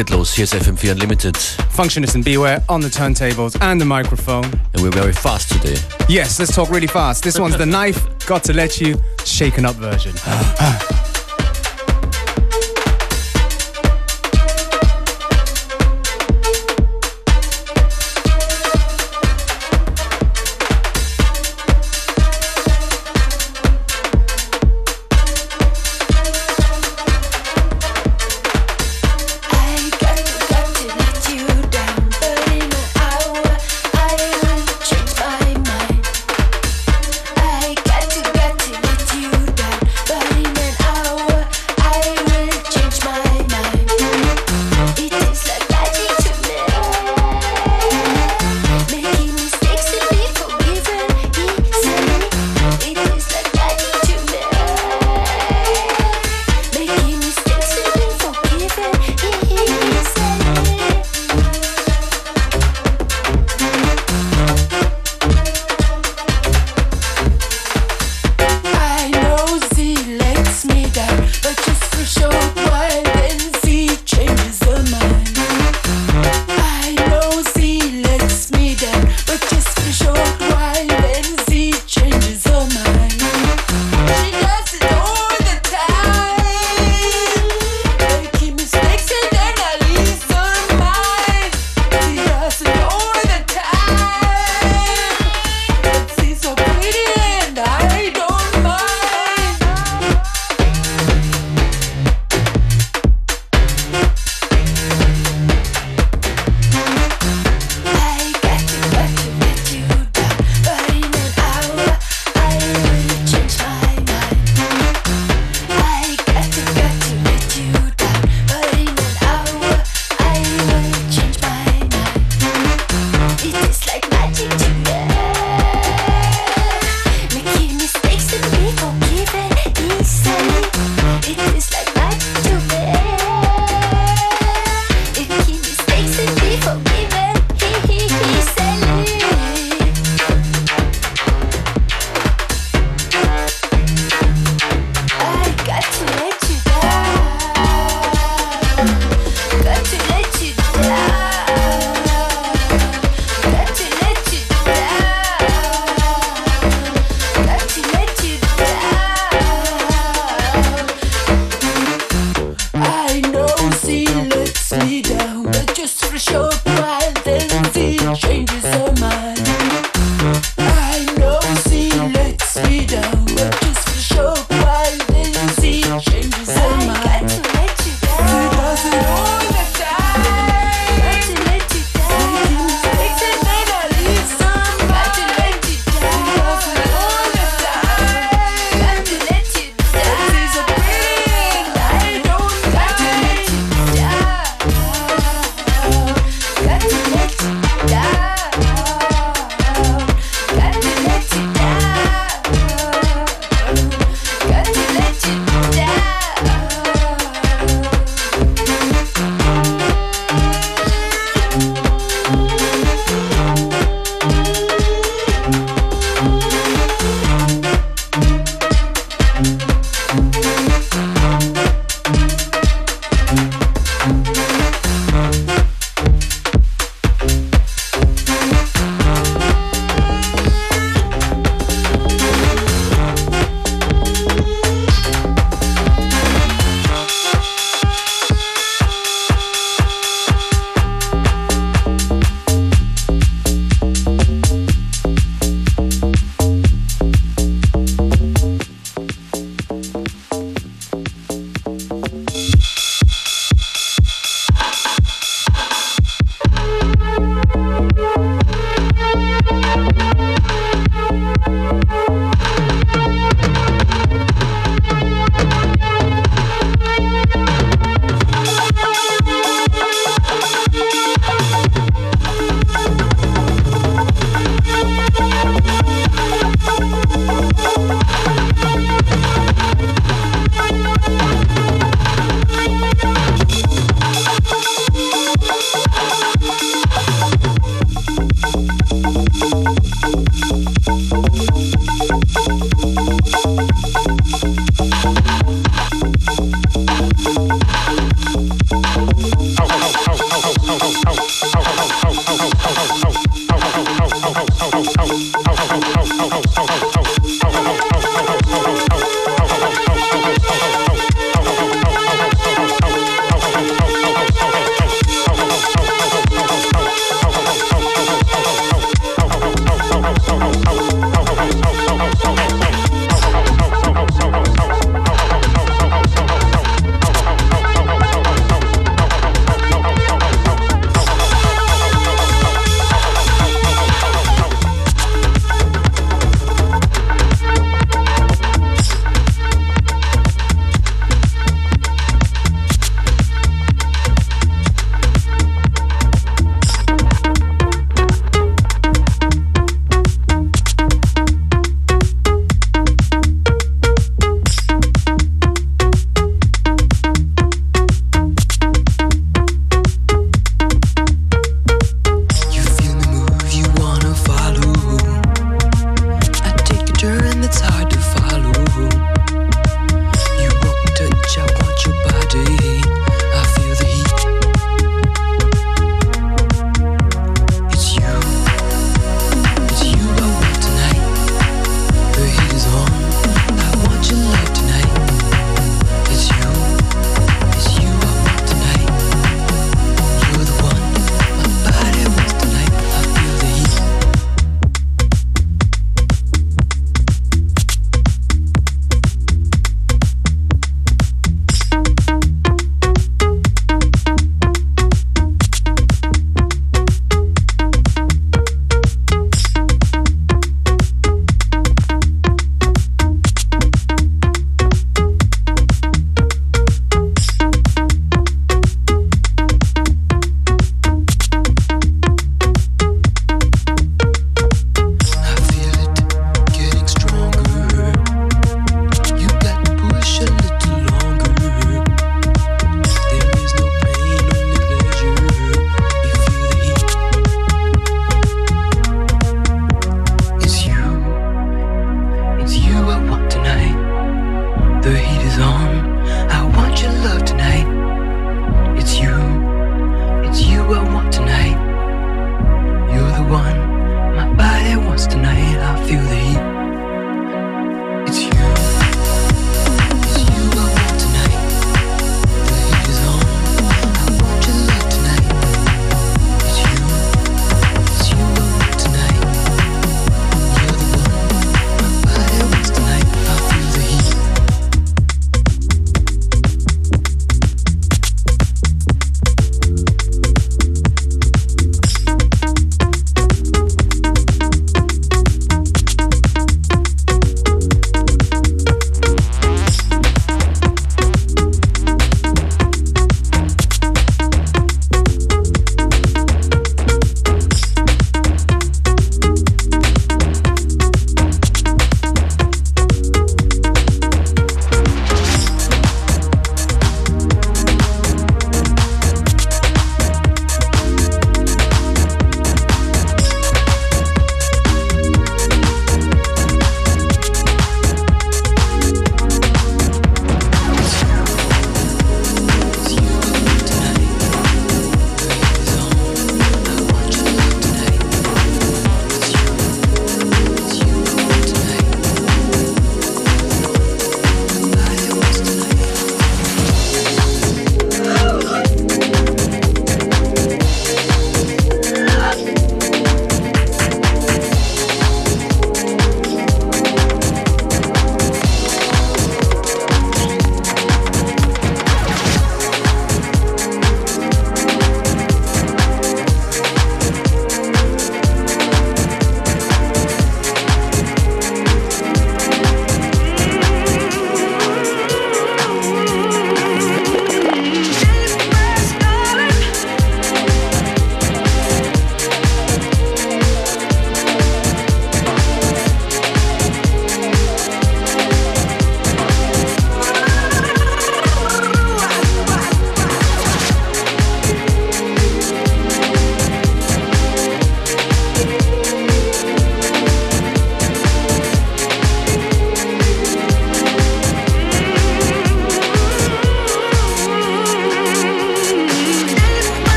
geht los. Here's ist FM4 Unlimited. Functionist and Beware on the turntables and the microphone. And we're very fast today. Yes, let's talk really fast. This one's the knife, got to let you, shaken up version.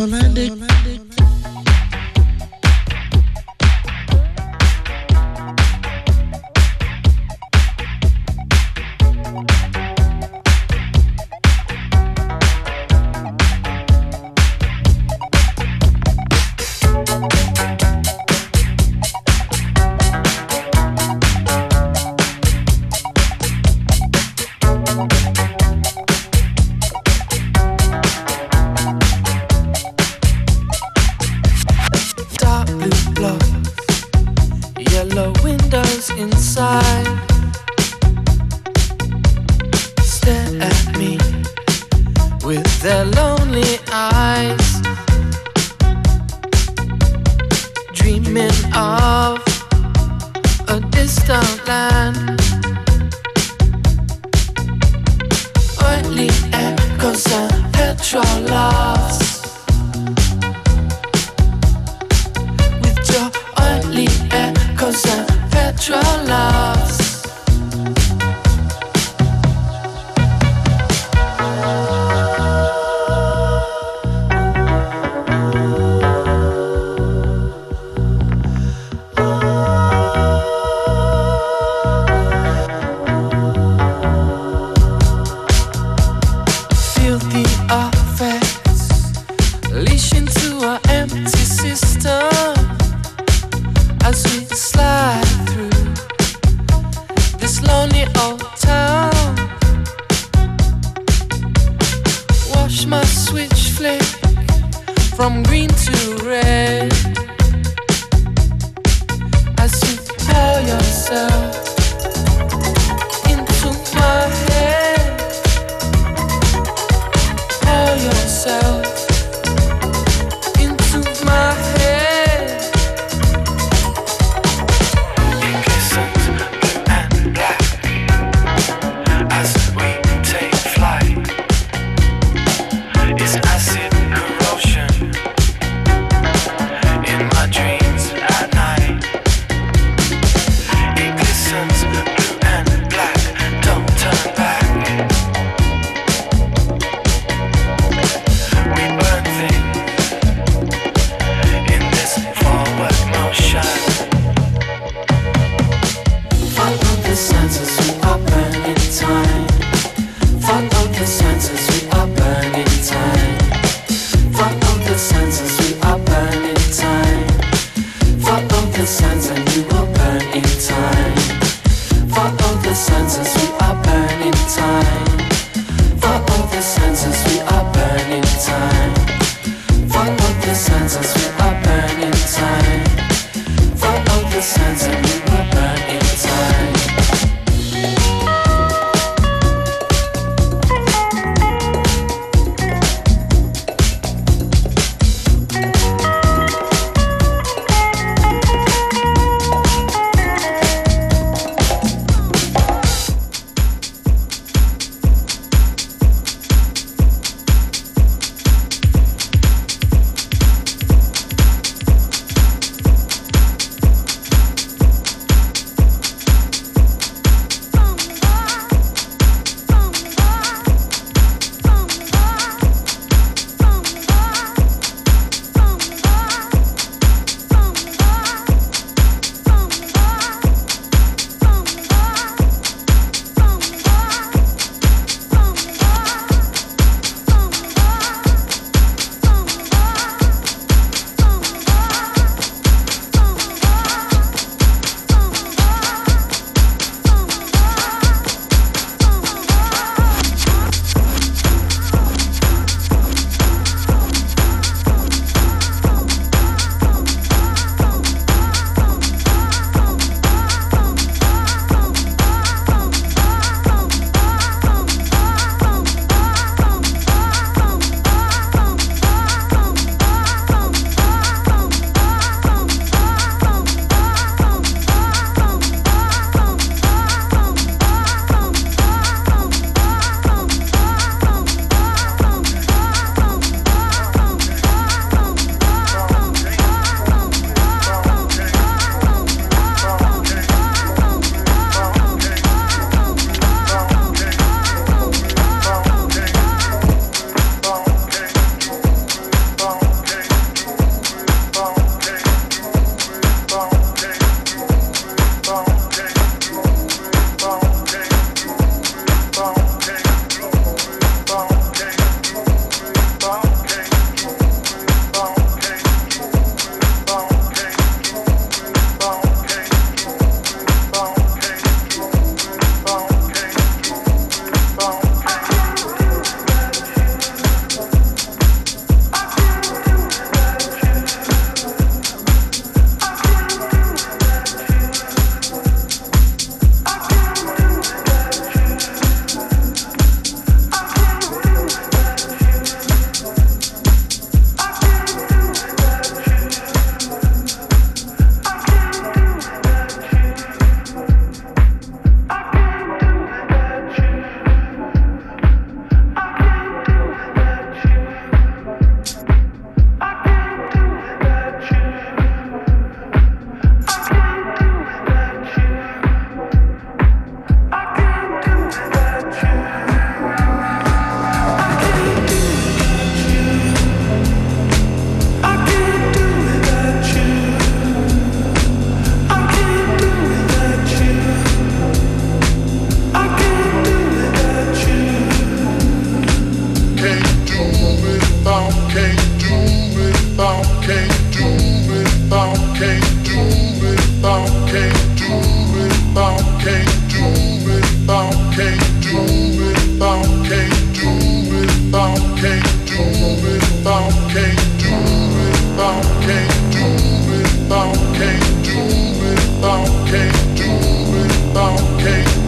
Hollandic. Hollandic. switch flick from green to red. I seem to tell yourself. I can't do it, I can't do it, I can't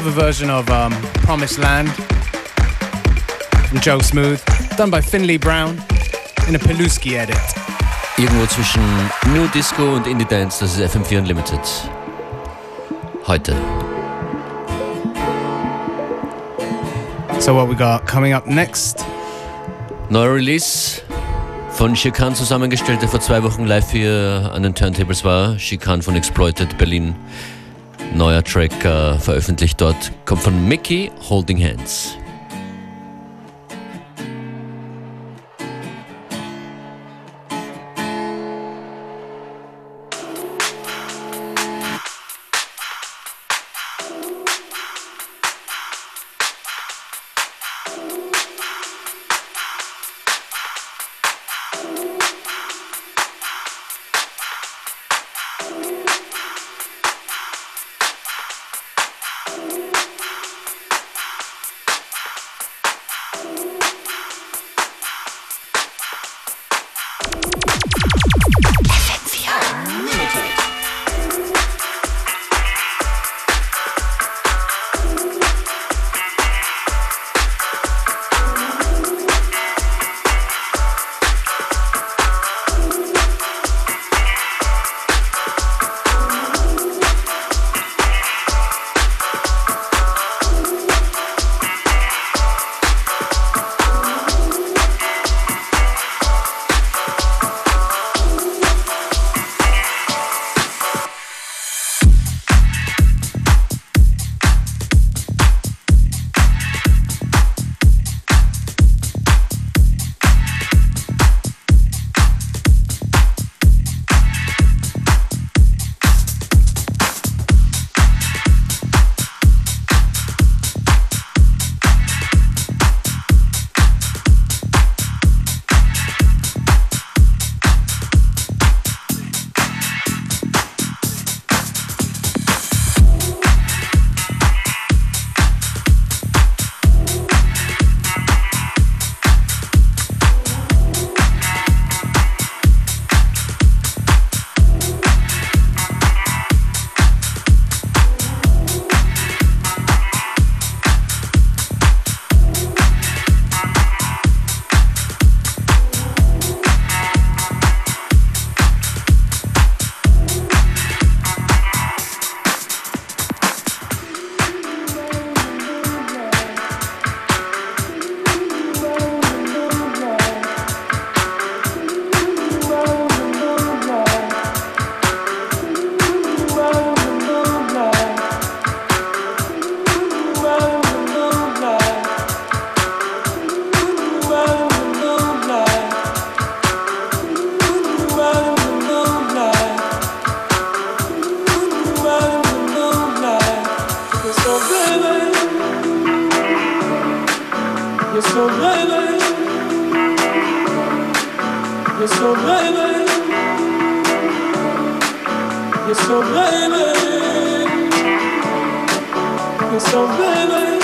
cover version of um, Promised Land from Joe Smooth, done by Finley Brown in a Peluski edit. Irgendwo zwischen New Disco und Indie Dance, das ist FM4 Unlimited. Heute. So what we got coming up next? Neuer Release von Shikan zusammengestellt, der vor zwei Wochen live hier an den Turntables war. Shikan von Exploited Berlin. Neuer Track äh, veröffentlicht dort, kommt von Mickey Holding Hands. You're so baby. You're so baby.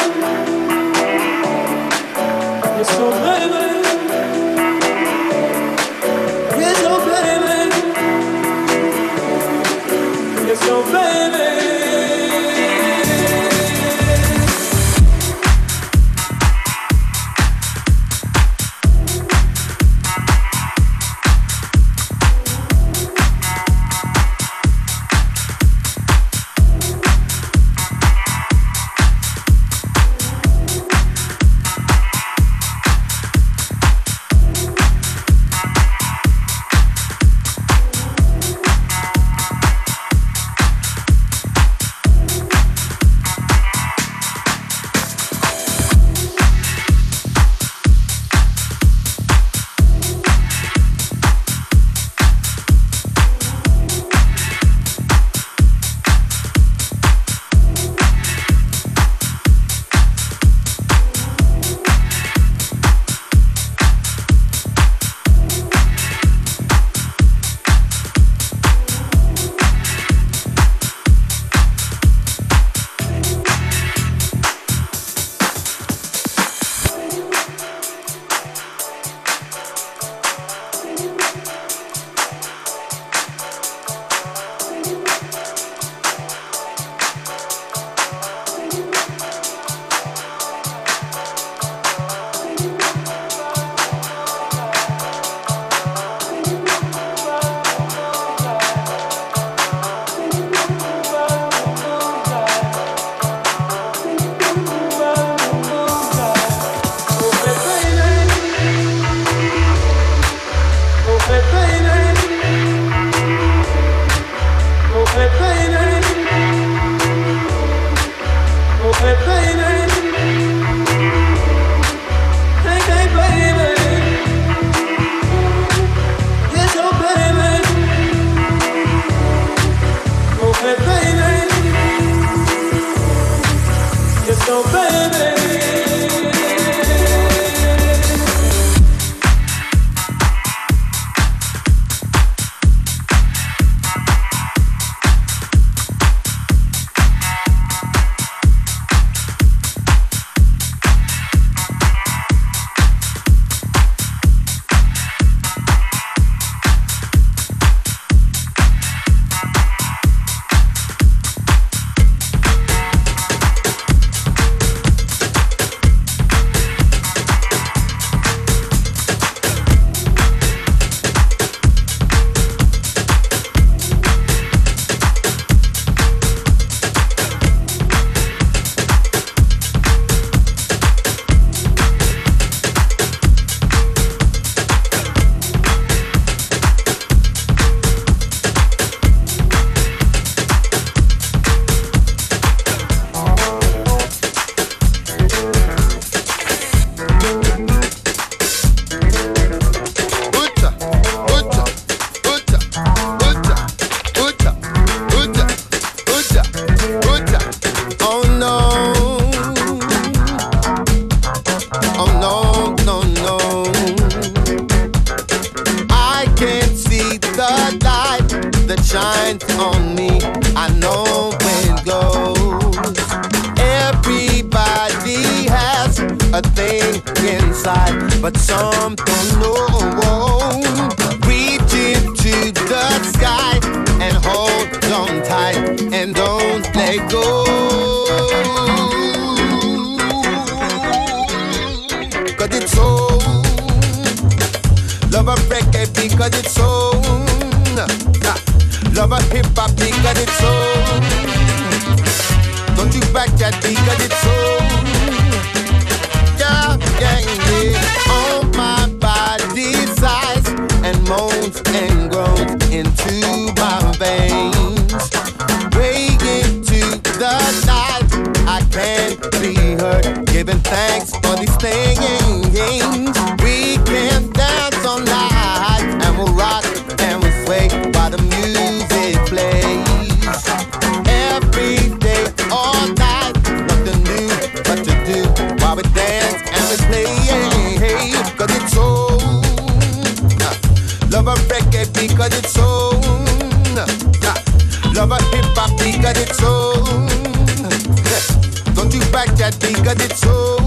Because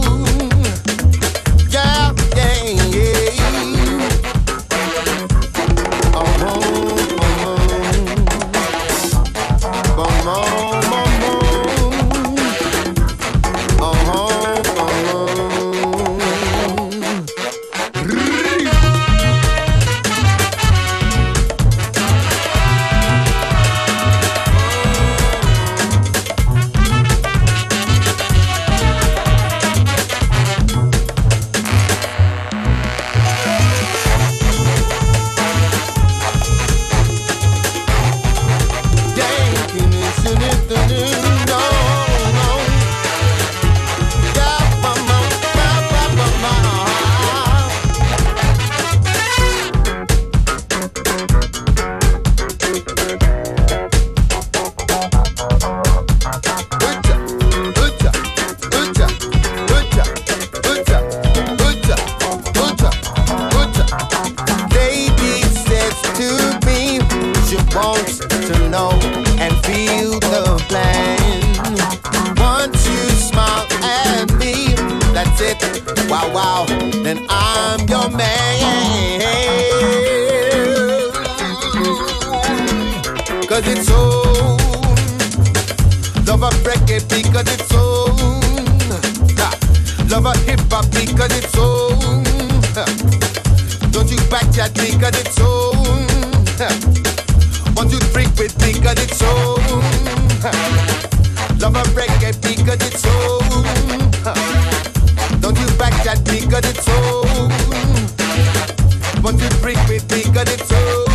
love reggae because it's soul. Don't you back that because it's soul. Hmm. Won't you bring me because it's soul.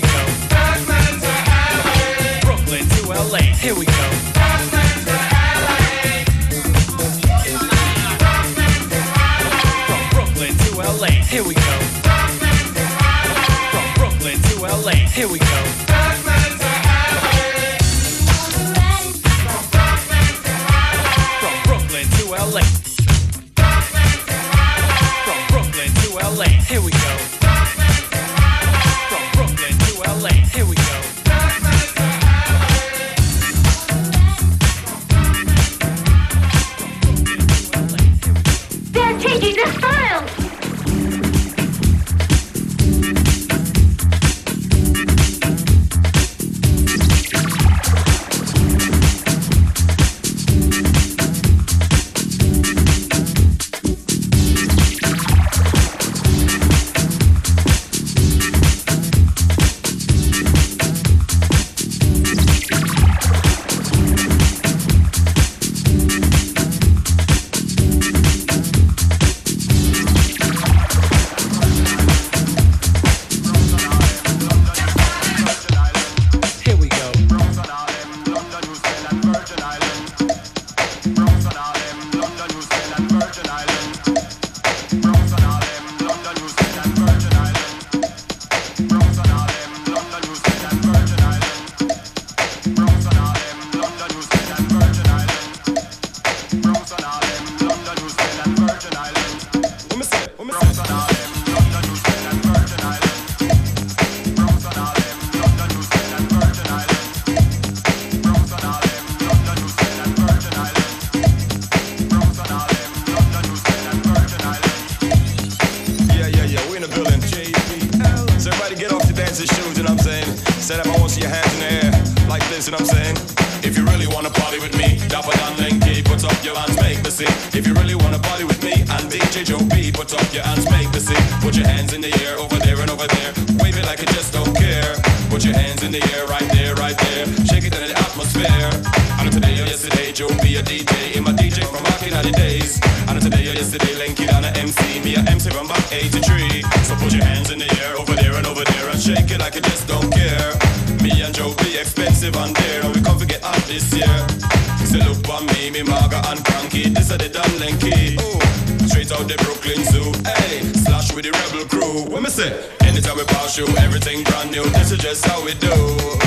we go. Brooklyn to LA. Here we go. From Brooklyn to LA. Here we go. that's how we do.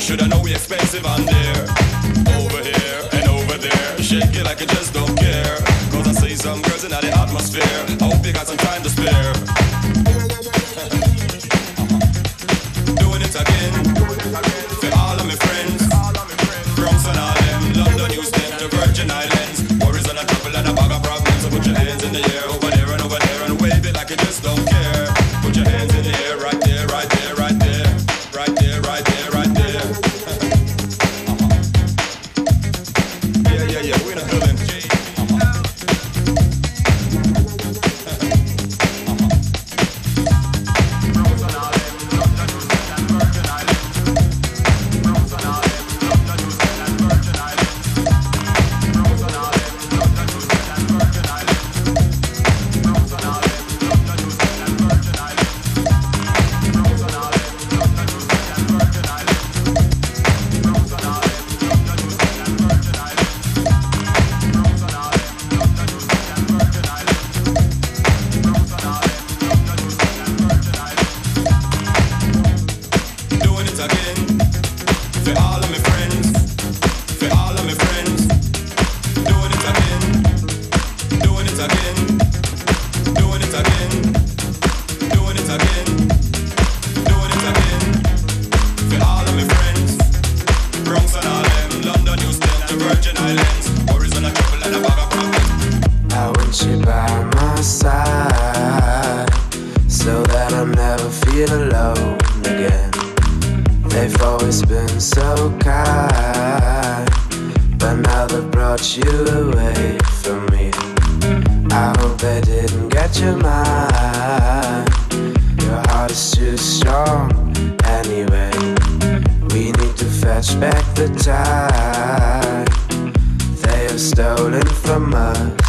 Should I know we expensive on there? Over here and over there. Shake it like it just don't. feel alone again. They've always been so kind, but now they've brought you away from me. I hope they didn't get your mind. Your heart is too strong anyway. We need to fetch back the time they have stolen from us.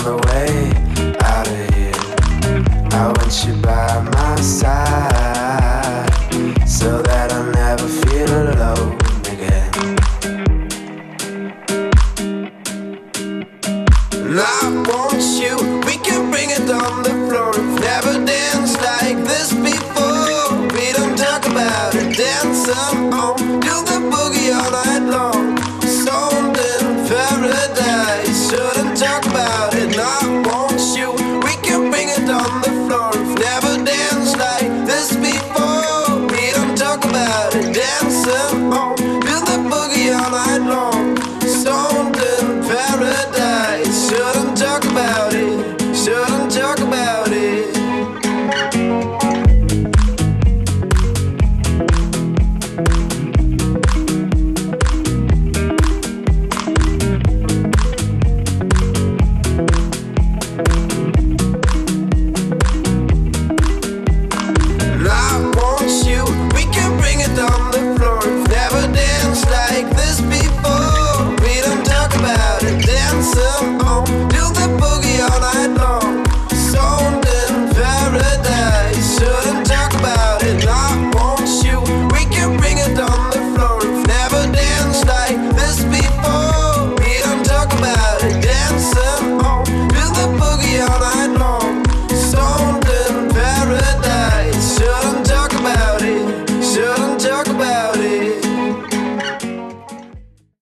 on the way.